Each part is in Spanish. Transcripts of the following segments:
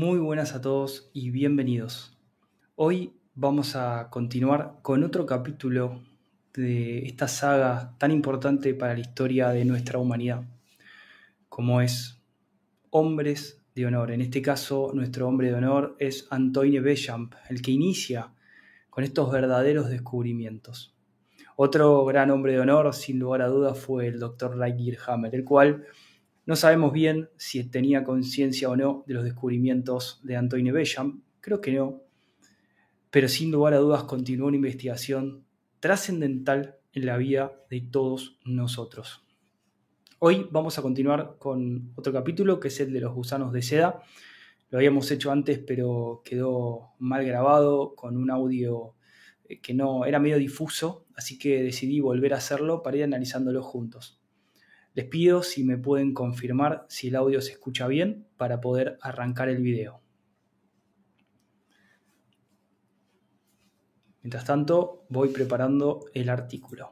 Muy buenas a todos y bienvenidos. Hoy vamos a continuar con otro capítulo de esta saga tan importante para la historia de nuestra humanidad, como es Hombres de Honor. En este caso, nuestro hombre de honor es Antoine Béchamp, el que inicia con estos verdaderos descubrimientos. Otro gran hombre de honor, sin lugar a dudas, fue el doctor Lightyear Hammer, el cual no sabemos bien si tenía conciencia o no de los descubrimientos de Antoine Béchamp, creo que no, pero sin lugar a dudas continuó una investigación trascendental en la vida de todos nosotros. Hoy vamos a continuar con otro capítulo que es el de los gusanos de seda. Lo habíamos hecho antes, pero quedó mal grabado con un audio eh, que no era medio difuso, así que decidí volver a hacerlo para ir analizándolo juntos. Les pido si me pueden confirmar si el audio se escucha bien para poder arrancar el video. Mientras tanto, voy preparando el artículo.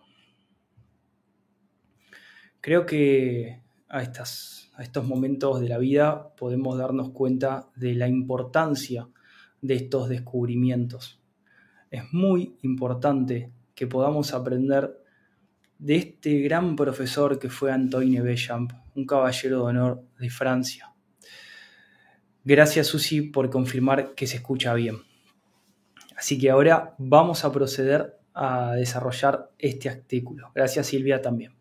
Creo que a, estas, a estos momentos de la vida podemos darnos cuenta de la importancia de estos descubrimientos. Es muy importante que podamos aprender de este gran profesor que fue Antoine Béchamp, un caballero de honor de Francia. Gracias Susi por confirmar que se escucha bien. Así que ahora vamos a proceder a desarrollar este artículo. Gracias Silvia también.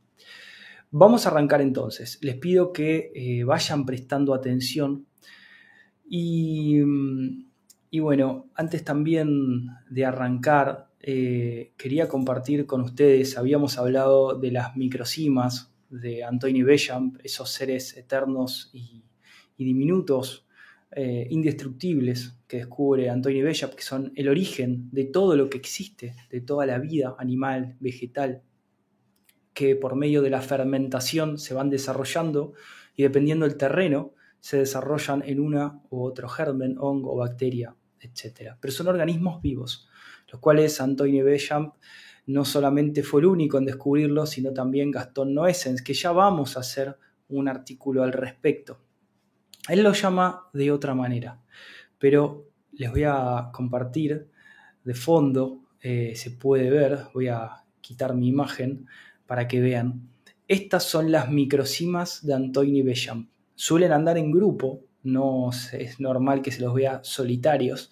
Vamos a arrancar entonces. Les pido que eh, vayan prestando atención y, y bueno, antes también de arrancar, eh, quería compartir con ustedes, habíamos hablado de las microcimas de Antoine Béchamp, esos seres eternos y, diminutos, eh, indestructibles que descubre Antoine Béchamp, que son el origen de todo lo que existe, de toda la vida animal, vegetal, que por medio de la fermentación se van desarrollando y dependiendo del terreno, se desarrollan en una u otro germen, hongo, o bacteria, etc. Pero son organismos vivos los cuales Antoine Béchamp no solamente fue el único en descubrirlo, sino también Gastón Noessens, que ya vamos a hacer un artículo al respecto. Él lo llama de otra manera, pero les voy a compartir de fondo, eh, se puede ver, voy a quitar mi imagen para que vean. Estas son las microcimas de Antoine Béchamp. Suelen andar en grupo, no es normal que se los vea solitarios,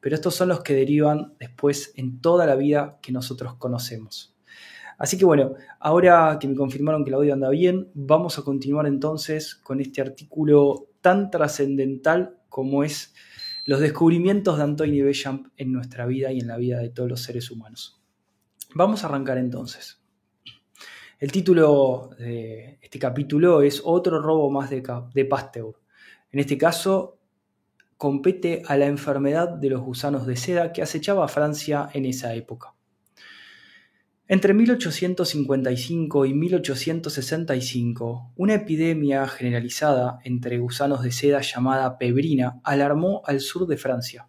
pero estos son los que derivan después en toda la vida que nosotros conocemos. Así que bueno, ahora que me confirmaron que el audio anda bien, vamos a continuar entonces con este artículo tan trascendental como es los descubrimientos de Antoine Béchamp en nuestra vida y en la vida de todos los seres humanos. Vamos a arrancar entonces. El título de este capítulo es Otro robo más de Pasteur. En este caso, compete a la enfermedad de los gusanos de seda que acechaba a Francia en esa época. Entre 1855 y 1865, una epidemia generalizada entre gusanos de seda llamada pebrina alarmó al sur de Francia,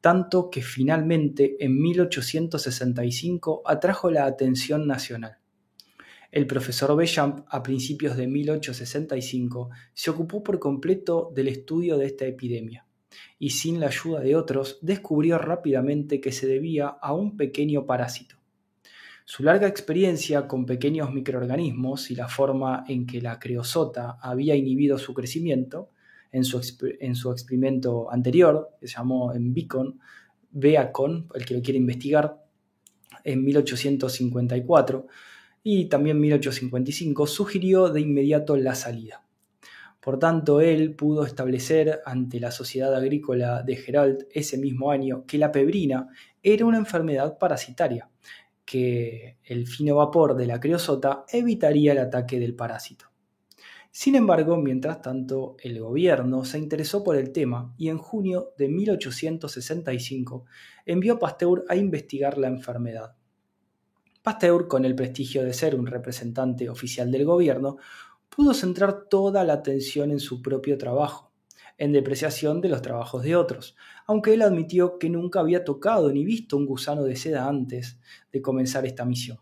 tanto que finalmente en 1865 atrajo la atención nacional. El profesor Béchamp, a principios de 1865, se ocupó por completo del estudio de esta epidemia y sin la ayuda de otros descubrió rápidamente que se debía a un pequeño parásito. Su larga experiencia con pequeños microorganismos y la forma en que la creosota había inhibido su crecimiento, en su, experimento anterior, que se llamó en Beacon, Beacon, el que lo quiere investigar, en 1854, y también 1855, sugirió de inmediato la salida. Por tanto, él pudo establecer ante la Sociedad Agrícola de Gerald ese mismo año que la pebrina era una enfermedad parasitaria, que el fino vapor de la creosota evitaría el ataque del parásito. Sin embargo, mientras tanto, el gobierno se interesó por el tema y en junio de 1865 envió a Pasteur a investigar la enfermedad. Pasteur, con el prestigio de ser un representante oficial del gobierno, pudo centrar toda la atención en su propio trabajo, en depreciación de los trabajos de otros, aunque él admitió que nunca había tocado ni visto un gusano de seda antes de comenzar esta misión.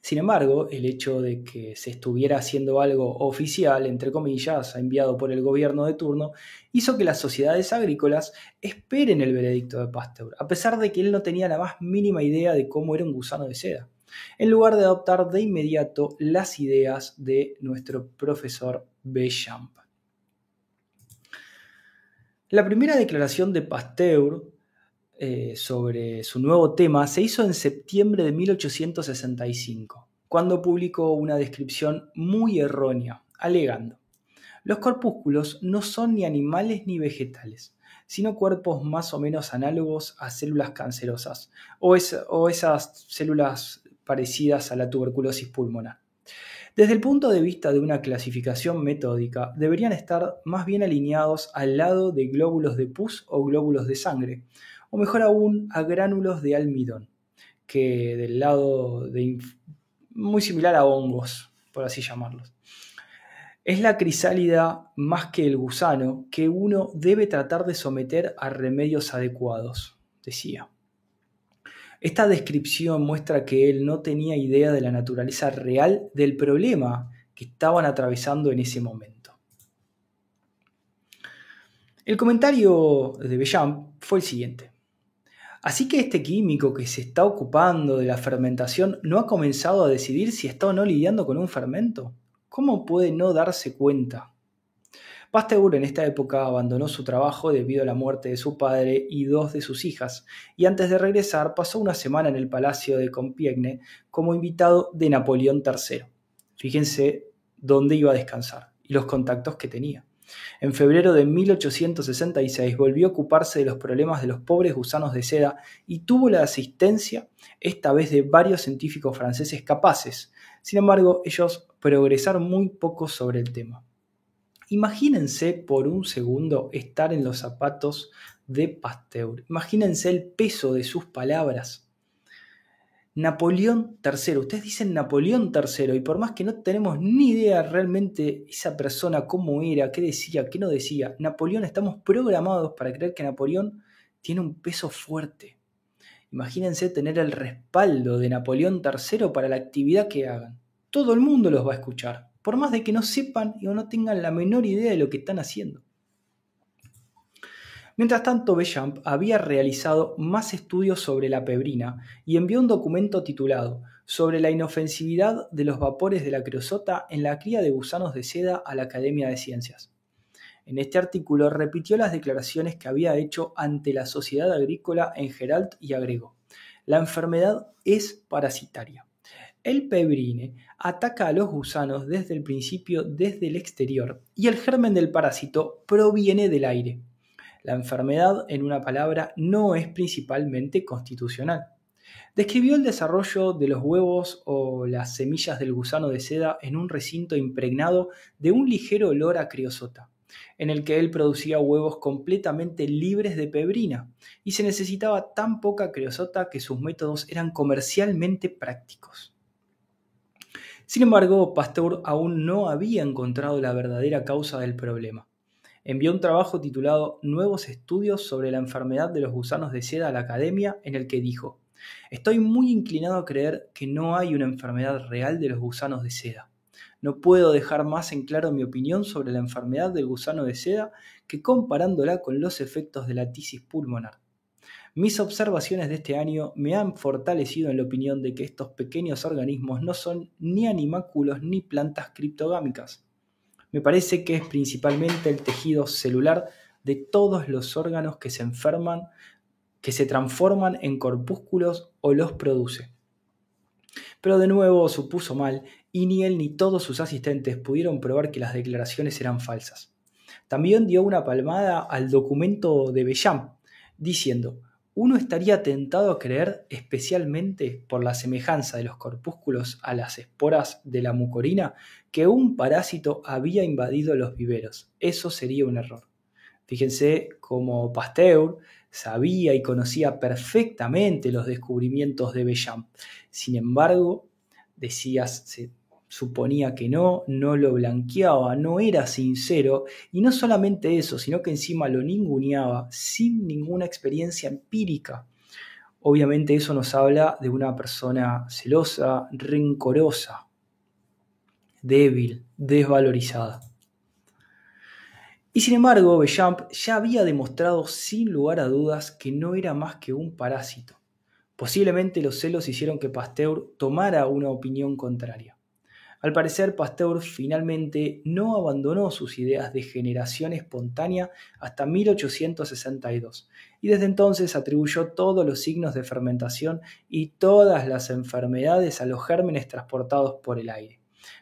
Sin embargo, el hecho de que se estuviera haciendo algo oficial, entre comillas, enviado por el gobierno de turno, hizo que las sociedades agrícolas esperen el veredicto de Pasteur, a pesar de que él no tenía la más mínima idea de cómo era un gusano de seda, en lugar de adoptar de inmediato las ideas de nuestro profesor Bechamp. La primera declaración de Pasteur eh, sobre su nuevo tema se hizo en septiembre de 1865, cuando publicó una descripción muy errónea, alegando, los corpúsculos no son ni animales ni vegetales, sino cuerpos más o menos análogos a células cancerosas o esas células parecidas a la tuberculosis pulmonar. Desde el punto de vista de una clasificación metódica, deberían estar más bien alineados al lado de glóbulos de pus o glóbulos de sangre, o mejor aún a gránulos de almidón, que del lado de muy similar a hongos, por así llamarlos. Es la crisálida más que el gusano que uno debe tratar de someter a remedios adecuados, decía. Esta descripción muestra que él no tenía idea de la naturaleza real del problema que estaban atravesando en ese momento. El comentario de Bellamp fue el siguiente. Así que este químico que se está ocupando de la fermentación no ha comenzado a decidir si está o no lidiando con un fermento. ¿Cómo puede no darse cuenta? Pasteur en esta época abandonó su trabajo debido a la muerte de su padre y dos de sus hijas, y antes de regresar pasó una semana en el Palacio de Compiègne como invitado de Napoleón III. Fíjense dónde iba a descansar y los contactos que tenía. En febrero de 1866 volvió a ocuparse de los problemas de los pobres gusanos de seda y tuvo la asistencia, esta vez de varios científicos franceses capaces. Sin embargo, ellos progresaron muy poco sobre el tema. Imagínense por un segundo estar en los zapatos de Pasteur. Imagínense el peso de sus palabras. Napoleón III, ustedes dicen Napoleón III y por más que no tenemos ni idea realmente esa persona cómo era, qué decía, qué no decía, Napoleón estamos programados para creer que Napoleón tiene un peso fuerte. Imagínense tener el respaldo de Napoleón III para la actividad que hagan. Todo el mundo los va a escuchar por más de que no sepan o no tengan la menor idea de lo que están haciendo. Mientras tanto, Bechamp había realizado más estudios sobre la pebrina y envió un documento titulado Sobre la inofensividad de los vapores de la creosota en la cría de gusanos de seda a la Academia de Ciencias. En este artículo repitió las declaraciones que había hecho ante la Sociedad Agrícola en Geralt y agregó, la enfermedad es parasitaria. El pebrine ataca a los gusanos desde el principio desde el exterior y el germen del parásito proviene del aire. La enfermedad, en una palabra, no es principalmente constitucional. Describió el desarrollo de los huevos o las semillas del gusano de seda en un recinto impregnado de un ligero olor a criosota, en el que él producía huevos completamente libres de pebrina, y se necesitaba tan poca criosota que sus métodos eran comercialmente prácticos. Sin embargo, Pasteur aún no había encontrado la verdadera causa del problema. Envió un trabajo titulado Nuevos estudios sobre la enfermedad de los gusanos de seda a la academia en el que dijo, Estoy muy inclinado a creer que no hay una enfermedad real de los gusanos de seda. No puedo dejar más en claro mi opinión sobre la enfermedad del gusano de seda que comparándola con los efectos de la tisis pulmonar. Mis observaciones de este año me han fortalecido en la opinión de que estos pequeños organismos no son ni animáculos ni plantas criptogámicas. Me parece que es principalmente el tejido celular de todos los órganos que se enferman, que se transforman en corpúsculos o los produce. Pero de nuevo supuso mal y ni él ni todos sus asistentes pudieron probar que las declaraciones eran falsas. También dio una palmada al documento de Bellam, diciendo, uno estaría tentado a creer, especialmente por la semejanza de los corpúsculos a las esporas de la mucorina, que un parásito había invadido los viveros. Eso sería un error. Fíjense cómo Pasteur sabía y conocía perfectamente los descubrimientos de Bellam. Sin embargo, decía, suponía que no, no lo blanqueaba, no era sincero, y no solamente eso, sino que encima lo ninguneaba sin ninguna experiencia empírica. obviamente eso nos habla de una persona celosa, rencorosa, débil, desvalorizada. Y sin embargo, Bechamp ya había demostrado sin lugar a dudas que no era más que un parásito. Posiblemente los celos hicieron que Pasteur tomara una opinión contraria. Al parecer, Pasteur finalmente no abandonó sus ideas de generación espontánea hasta 1862, y desde entonces atribuyó todos los signos de fermentación y todas las enfermedades a los gérmenes transportados por el aire.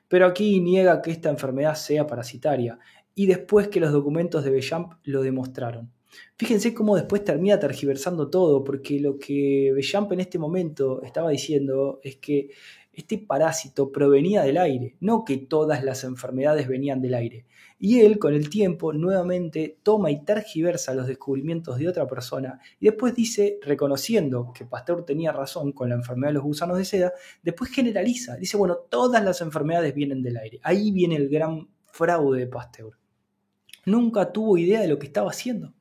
Pero aquí niega que esta enfermedad sea parasitaria, y después que los documentos de Bechamp lo demostraron. Fíjense cómo después termina tergiversando todo, porque lo que Bechamp en este momento estaba diciendo es que este parásito provenía del aire, no que todas las enfermedades venían del aire. Y él, con el tiempo, nuevamente toma y tergiversa los descubrimientos de otra persona y después dice, reconociendo que Pasteur tenía razón con la enfermedad de los gusanos de seda, después generaliza, dice, bueno, todas las enfermedades vienen del aire. Ahí viene el gran fraude de Pasteur. Nunca tuvo idea de lo que estaba haciendo.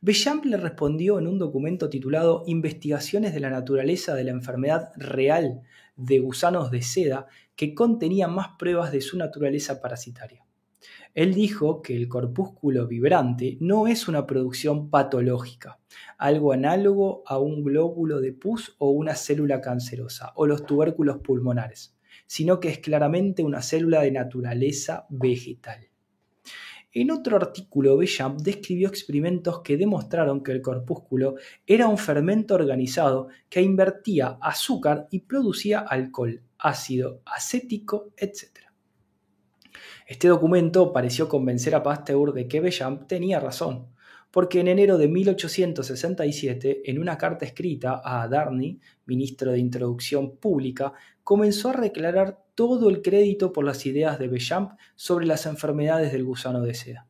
Bechamp le respondió en un documento titulado Investigaciones de la naturaleza de la enfermedad real de gusanos de seda que contenía más pruebas de su naturaleza parasitaria. Él dijo que el corpúsculo vibrante no es una producción patológica, algo análogo a un glóbulo de pus o una célula cancerosa o los tubérculos pulmonares, sino que es claramente una célula de naturaleza vegetal. En otro artículo, Bechamp describió experimentos que demostraron que el corpúsculo era un fermento organizado que invertía azúcar y producía alcohol, ácido acético, etc. Este documento pareció convencer a Pasteur de que Bechamp tenía razón, porque en enero de 1867, en una carta escrita a Darney, ministro de Introducción Pública, comenzó a declarar todo el crédito por las ideas de Bechamp sobre las enfermedades del gusano de seda.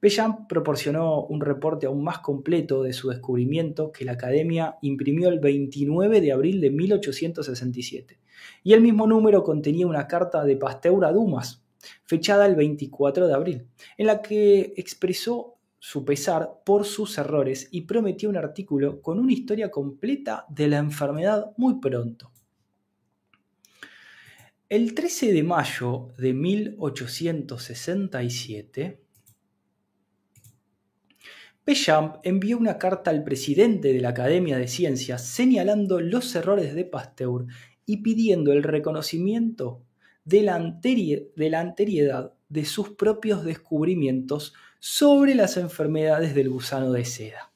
Bechamp proporcionó un reporte aún más completo de su descubrimiento que la Academia imprimió el 29 de abril de 1867, y el mismo número contenía una carta de Pasteur a Dumas, fechada el 24 de abril, en la que expresó su pesar por sus errores y prometió un artículo con una historia completa de la enfermedad muy pronto. El 13 de mayo de 1867, Bechamp envió una carta al presidente de la Academia de Ciencias señalando los errores de Pasteur y pidiendo el reconocimiento de la, anteriedad de sus propios descubrimientos sobre las enfermedades del gusano de seda.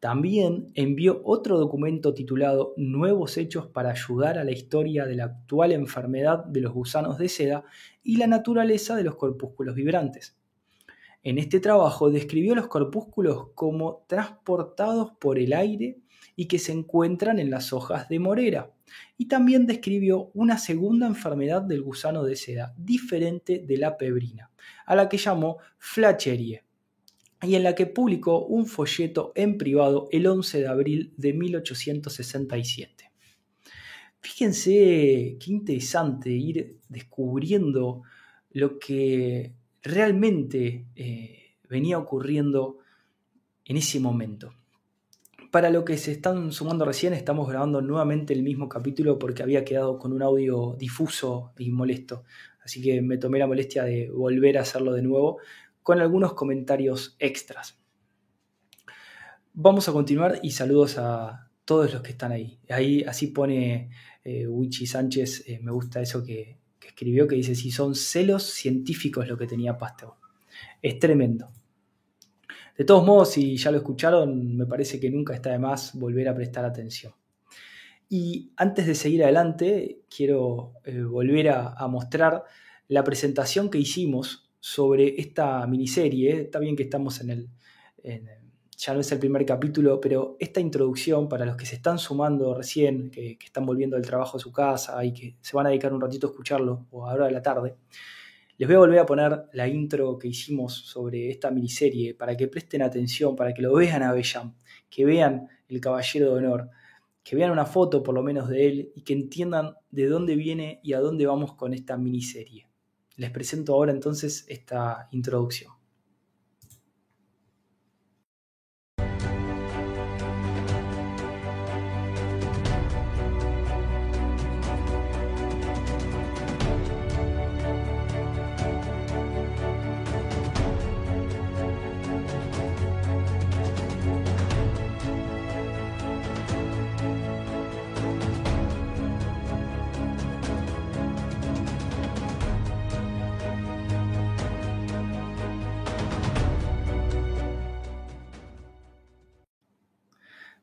También envió otro documento titulado Nuevos Hechos para ayudar a la historia de la actual enfermedad de los gusanos de seda y la naturaleza de los corpúsculos vibrantes. En este trabajo describió los corpúsculos como transportados por el aire y que se encuentran en las hojas de morera. Y también describió una segunda enfermedad del gusano de seda, diferente de la pebrina, a la que llamó flacherie y en la que publicó un folleto en privado el 11 de abril de 1867. Fíjense qué interesante ir descubriendo lo que realmente eh, venía ocurriendo en ese momento. Para lo que se están sumando recién, estamos grabando nuevamente el mismo capítulo porque había quedado con un audio difuso y molesto. Así que me tomé la molestia de volver a hacerlo de nuevo con algunos comentarios extras. Vamos a continuar y saludos a todos los que están ahí. Ahí así pone eh, Wichi Sánchez, eh, me gusta eso que, escribió, que dice, si son celos científicos lo que tenía Pasteur. Es tremendo. De todos modos, si ya lo escucharon, me parece que nunca está de más volver a prestar atención. Y antes de seguir adelante, quiero eh, volver a, mostrar la presentación que hicimos sobre esta miniserie. Está bien que estamos en el, ya no es el primer capítulo, pero esta introducción para los que se están sumando recién, que, están volviendo del trabajo a su casa y que se van a dedicar un ratito a escucharlo o a hora de la tarde, les voy a volver a poner la intro que hicimos sobre esta miniserie para que presten atención, para que lo vean a Bellam, que vean el Caballero de Honor, que vean una foto por lo menos de él y que entiendan de dónde viene y a dónde vamos con esta miniserie. Les presento ahora entonces esta introducción.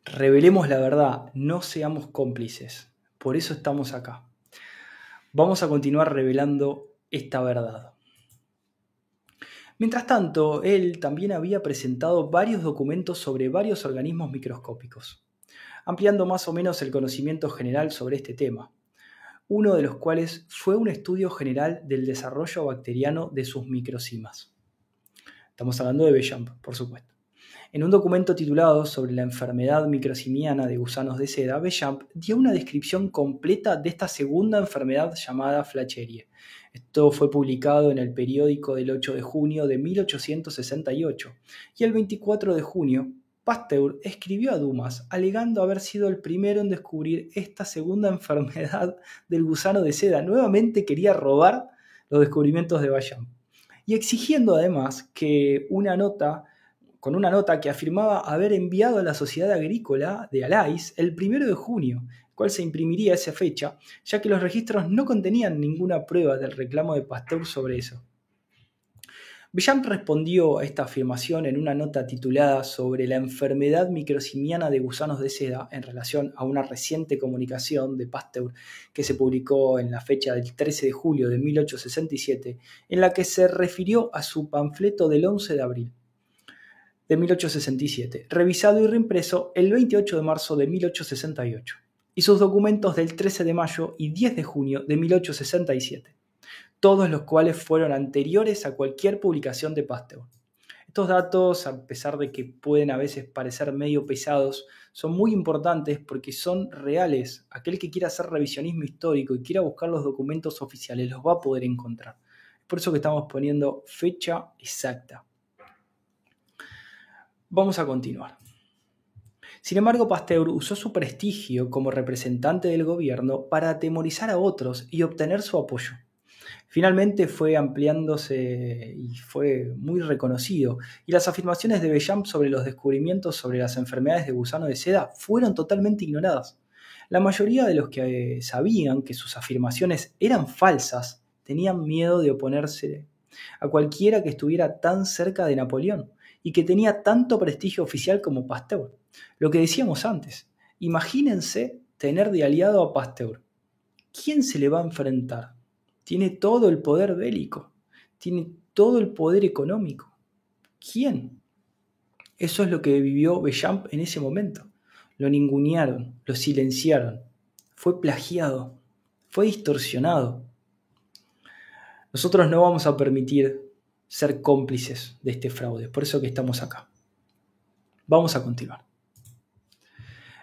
Revelemos la verdad, no seamos cómplices. Por eso estamos acá. Vamos a continuar revelando esta verdad. Mientras tanto, él también había presentado varios documentos sobre varios organismos microscópicos, ampliando más o menos el conocimiento general sobre este tema, uno de los cuales fue un estudio general del desarrollo bacteriano de sus microcimas. Estamos hablando de Bechamp, por supuesto. En un documento titulado sobre la enfermedad microsimiana de gusanos de seda, Bechamp dio una descripción completa de esta segunda enfermedad llamada flacherie. Esto fue publicado en el periódico del 8 de junio de 1868 y el 24 de junio Pasteur escribió a Dumas alegando haber sido el primero en descubrir esta segunda enfermedad del gusano de seda. Nuevamente quería robar los descubrimientos de Bechamp y exigiendo además que una nota, con una nota que afirmaba haber enviado a la Sociedad Agrícola de Alais el 1 de junio, cual se imprimiría esa fecha, ya que los registros no contenían ninguna prueba del reclamo de Pasteur sobre eso. Villamp respondió a esta afirmación en una nota titulada sobre la enfermedad microsimiana de gusanos de seda en relación a una reciente comunicación de Pasteur que se publicó en la fecha del 13 de julio de 1867, en la que se refirió a su panfleto del 11 de abril de 1867, revisado y reimpreso el 28 de marzo de 1868, y sus documentos del 13 de mayo y 10 de junio de 1867 todos los cuales fueron anteriores a cualquier publicación de Pasteur. Estos datos, a pesar de que pueden a veces parecer medio pesados, son muy importantes porque son reales. Aquel que quiera hacer revisionismo histórico y quiera buscar los documentos oficiales los va a poder encontrar. Por eso que estamos poniendo fecha exacta. Vamos a continuar. Sin embargo, Pasteur usó su prestigio como representante del gobierno para atemorizar a otros y obtener su apoyo. Finalmente fue ampliándose y fue muy reconocido, y las afirmaciones de Bellamp sobre los descubrimientos sobre las enfermedades de gusano de seda fueron totalmente ignoradas. La mayoría de los que eh, sabían que sus afirmaciones eran falsas tenían miedo de oponerse a cualquiera que estuviera tan cerca de Napoleón y que tenía tanto prestigio oficial como Pasteur. Lo que decíamos antes, imagínense tener de aliado a Pasteur. ¿Quién se le va a enfrentar? Tiene todo el poder bélico, tiene todo el poder económico. ¿Quién? Eso es lo que vivió Bechamp en ese momento. Lo ningunearon, lo silenciaron, fue plagiado, fue distorsionado. Nosotros no vamos a permitir ser cómplices de este fraude, por eso que estamos acá. Vamos a continuar.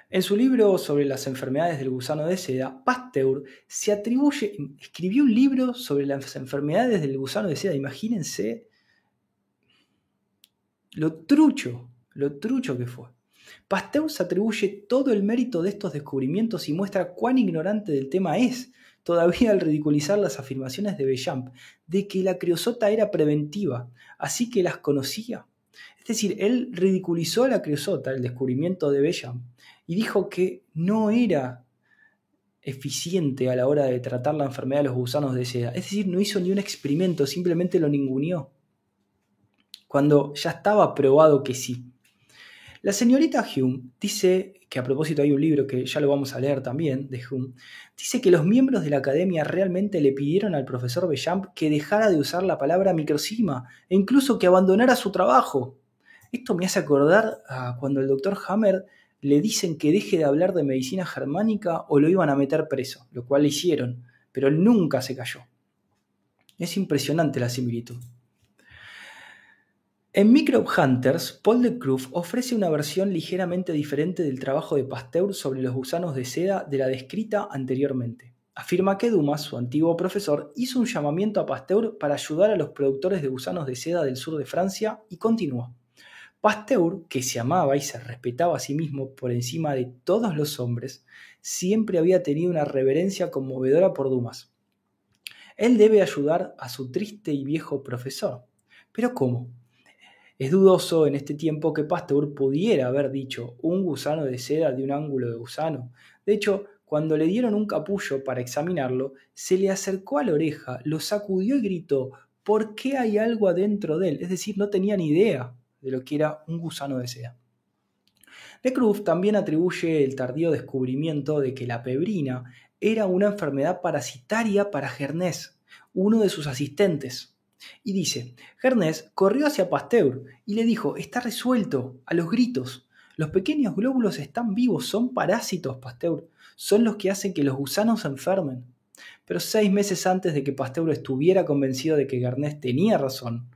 En su libro sobre las enfermedades del gusano de seda, Pasteur se atribuye, escribió un libro sobre las enfermedades del gusano de seda. Imagínense lo trucho, lo trucho que fue. Pasteur se atribuye todo el mérito de estos descubrimientos y muestra cuán ignorante del tema es, todavía al ridiculizar las afirmaciones de Bechamp de que la criosota era preventiva, así que las conocía. Es decir, él ridiculizó a la criosota, el descubrimiento de Bechamp, y dijo que no era eficiente a la hora de tratar la enfermedad de los gusanos de seda. Es decir, no hizo ni un experimento, simplemente lo ninguneó. Cuando ya estaba probado que sí. La señorita Hume dice, que a propósito hay un libro que ya lo vamos a leer también, de Hume, dice que los miembros de la academia realmente le pidieron al profesor Bechamp que dejara de usar la palabra microcima e incluso que abandonara su trabajo. Esto me hace acordar a cuando el doctor Hammer le dicen que deje de hablar de medicina germánica o lo iban a meter preso, lo cual le hicieron, pero él nunca se cayó. Es impresionante la similitud. En Microbe Hunters, Paul de Kruff ofrece una versión ligeramente diferente del trabajo de Pasteur sobre los gusanos de seda de la descrita anteriormente. Afirma que Dumas, su antiguo profesor, hizo un llamamiento a Pasteur para ayudar a los productores de gusanos de seda del sur de Francia y continúa. Pasteur, que se amaba y se respetaba a sí mismo por encima de todos los hombres, siempre había tenido una reverencia conmovedora por Dumas. Él debe ayudar a su triste y viejo profesor. ¿Pero cómo? Es dudoso en este tiempo que Pasteur pudiera haber dicho un gusano de seda de un ángulo de gusano. De hecho, cuando le dieron un capullo para examinarlo, se le acercó a la oreja, lo sacudió y gritó, ¿por qué hay algo adentro de él? Es decir, no tenía ni idea de lo que era un gusano de seda. De Cruz también atribuye el tardío descubrimiento de que la pebrina era una enfermedad parasitaria para Gernés, uno de sus asistentes. Y dice, Gernés corrió hacia Pasteur y le dijo, está resuelto, a los gritos. Los pequeños glóbulos están vivos, son parásitos, Pasteur, son los que hacen que los gusanos se enfermen. Pero seis meses antes de que Pasteur estuviera convencido de que Gernés tenía razón,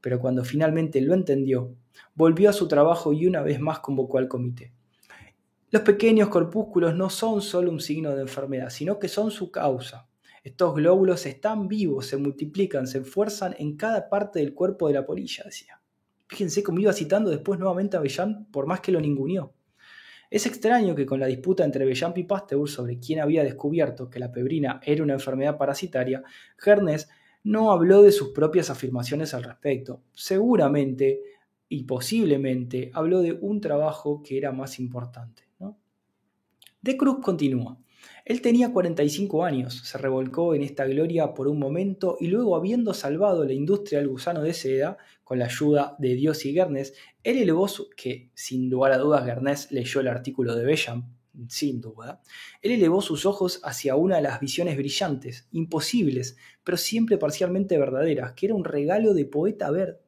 pero cuando finalmente lo entendió, volvió a su trabajo y una vez más convocó al comité. Los pequeños corpúsculos no son solo un signo de enfermedad, sino que son su causa. Estos glóbulos están vivos, se multiplican, se esfuerzan en cada parte del cuerpo de la polilla, decía. Fíjense cómo iba citando después nuevamente a Bellamp por más que lo ninguneó. Es extraño que con la disputa entre Bellamp y Pasteur sobre quién había descubierto que la pebrina era una enfermedad parasitaria, Gernes no habló de sus propias afirmaciones al respecto. Seguramente y posiblemente habló de un trabajo que era más importante. De Cruz continúa. Él tenía 45 años, se revolcó en esta gloria por un momento y luego habiendo salvado la industria del gusano de seda, con la ayuda de Dios y Guernes, él elevó su, que sin lugar a dudas leyó el artículo de Bellam, sin duda, él elevó sus ojos hacia una de las visiones brillantes, imposibles, pero siempre parcialmente verdaderas, que era un regalo de poeta ver.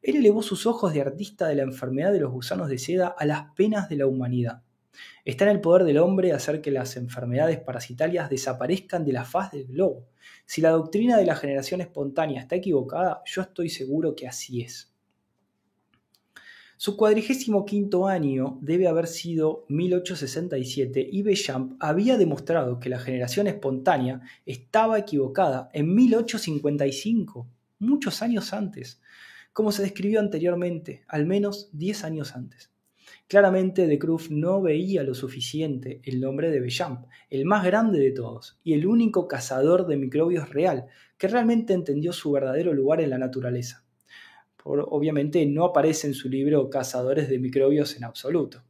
Él elevó sus ojos de artista de la enfermedad de los gusanos de seda a las penas de la humanidad. Está en el poder del hombre hacer que las enfermedades parasitarias desaparezcan de la faz del globo. Si la doctrina de la generación espontánea está equivocada, yo estoy seguro que así es. Su cuadrigésimo quinto año debe haber sido 1867 y Bechamp había demostrado que la generación espontánea estaba equivocada en 1855, muchos años antes, como se describió anteriormente, al menos 10 años antes. Claramente de Cruz no veía lo suficiente el nombre de Bechamp, el más grande de todos y el único cazador de microbios real, que realmente entendió su verdadero lugar en la naturaleza. obviamente no aparece en su libro Cazadores de microbios en absoluto.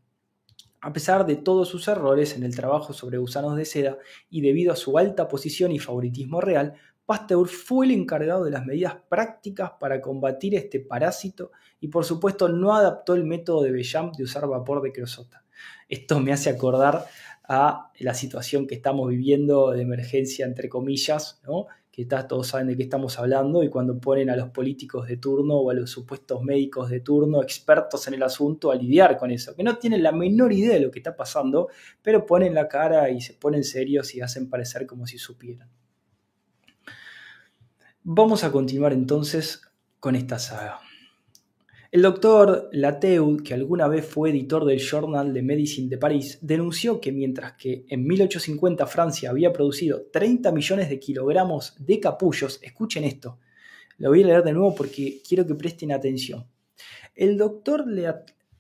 A pesar de todos sus errores en el trabajo sobre gusanos de seda y debido a su alta posición y favoritismo real, Pasteur fue el encargado de las medidas prácticas para combatir este parásito y por supuesto no adaptó el método de Bellamp de usar vapor de creosota. Esto me hace acordar a la situación que estamos viviendo de emergencia, entre comillas, ¿no? que todos saben de qué estamos hablando, y cuando ponen a los políticos de turno o a los supuestos médicos de turno, expertos en el asunto, a lidiar con eso, que no tienen la menor idea de lo que está pasando, pero ponen la cara y se ponen serios y hacen parecer como si supieran. Vamos a continuar entonces con esta saga. El doctor Lateud, que alguna vez fue editor del Journal de Medicine de París, denunció que mientras que en 1850 Francia había producido 30 millones de kilogramos de capullos, escuchen esto, lo voy a leer de nuevo porque quiero que presten atención. El doctor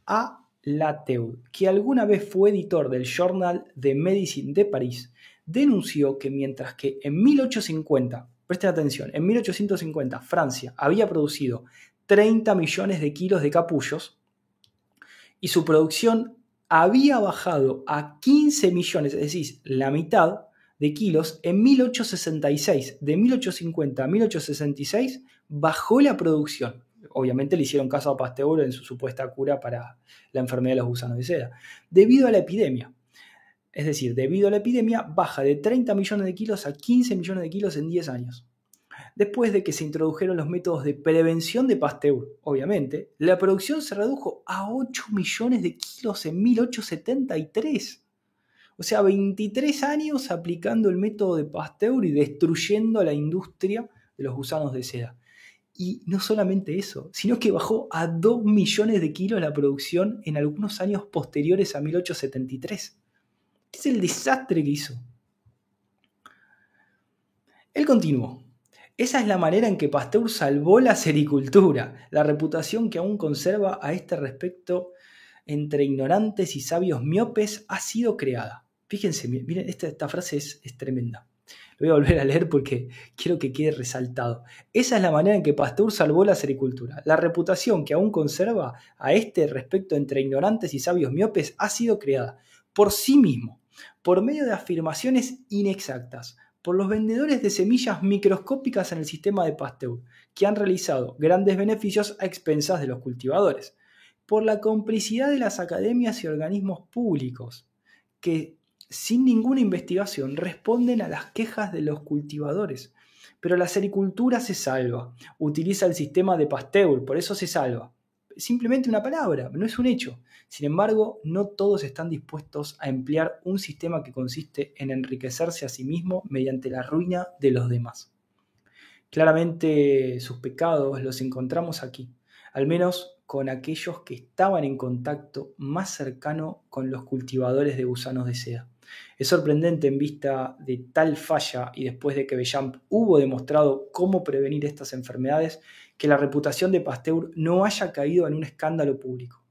A. Lateud, que alguna vez fue editor del Journal de Medicine de París, denunció que mientras que en 1850 Presten atención, en 1850 Francia había producido 30 millones de kilos de capullos y su producción había bajado a 15 millones, es decir, la mitad de kilos en 1866. De 1850 a 1866 bajó la producción. Obviamente le hicieron caso a Pasteur en su supuesta cura para la enfermedad de los gusanos de seda, debido a la epidemia. Es decir, debido a la epidemia, baja de 30 millones de kilos a 15 millones de kilos en 10 años. Después de que se introdujeron los métodos de prevención de Pasteur, obviamente, la producción se redujo a 8 millones de kilos en 1873. O sea, 23 años aplicando el método de Pasteur y destruyendo la industria de los gusanos de seda. Y no solamente eso, sino que bajó a 2 millones de kilos la producción en algunos años posteriores a 1873 es el desastre que hizo? Él continuó. Esa es la manera en que Pasteur salvó la sericultura, la reputación que aún conserva a este respecto entre ignorantes y sabios miopes ha sido creada. Fíjense, miren, esta, frase es, es, tremenda. Lo voy a volver a leer porque quiero que quede resaltado. Esa es la manera en que Pasteur salvó la sericultura. La reputación que aún conserva a este respecto entre ignorantes y sabios miopes ha sido creada por sí mismo por medio de afirmaciones inexactas por los vendedores de semillas microscópicas en el sistema de Pasteur, que han realizado grandes beneficios a expensas de los cultivadores. por la complicidad de las academias y organismos públicos, que sin ninguna investigación responden a las quejas de los cultivadores. Pero la sericultura se salva, utiliza el sistema de Pasteur, por eso se salva. Simplemente una palabra, no es un hecho. Sin embargo, no todos están dispuestos a emplear un sistema que consiste en enriquecerse a sí mismo mediante la ruina de los demás. Claramente sus pecados los encontramos aquí, al menos con aquellos que estaban en contacto más cercano con los cultivadores de gusanos de seda. Es sorprendente en vista de tal falla y después de que Bellamp hubo demostrado cómo prevenir estas enfermedades, que la reputación de Pasteur no haya caído en un escándalo público.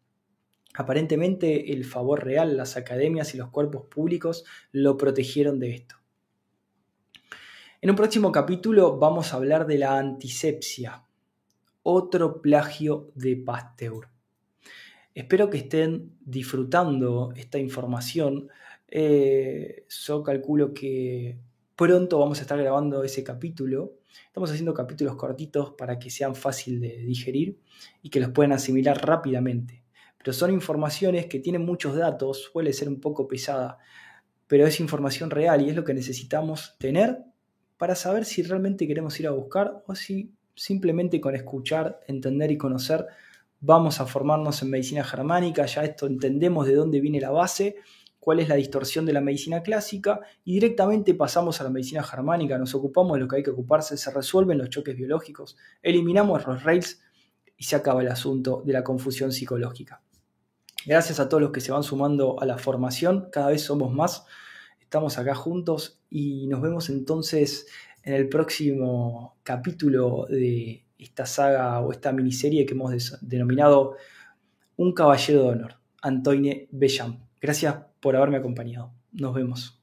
Aparentemente el favor real, las academias y los cuerpos públicos lo protegieron de esto. En un próximo capítulo vamos a hablar de la antisepsia, otro plagio de Pasteur. Espero que estén disfrutando esta información. Eh, yo calculo que pronto vamos a estar grabando ese capítulo. Estamos haciendo capítulos cortitos para que sean fácil de digerir y que los puedan asimilar rápidamente. Pero son informaciones que tienen muchos datos, suele ser un poco pesada, pero es información real y es lo que necesitamos tener para saber si realmente queremos ir a buscar o si simplemente con escuchar, entender y conocer vamos a formarnos en medicina germánica, ya esto entendemos de dónde viene la base, cuál es la distorsión de la medicina clásica y directamente pasamos a la medicina germánica, nos ocupamos de lo que hay que ocuparse, se resuelven los choques biológicos, eliminamos los rails y se acaba el asunto de la confusión psicológica. Gracias a todos los que se van sumando a la formación, cada vez somos más, estamos acá juntos y nos vemos entonces en el próximo capítulo de esta saga o esta miniserie que hemos denominado Un caballero de honor, Antoine Bellam. Gracias por haberme acompañado. Nos vemos.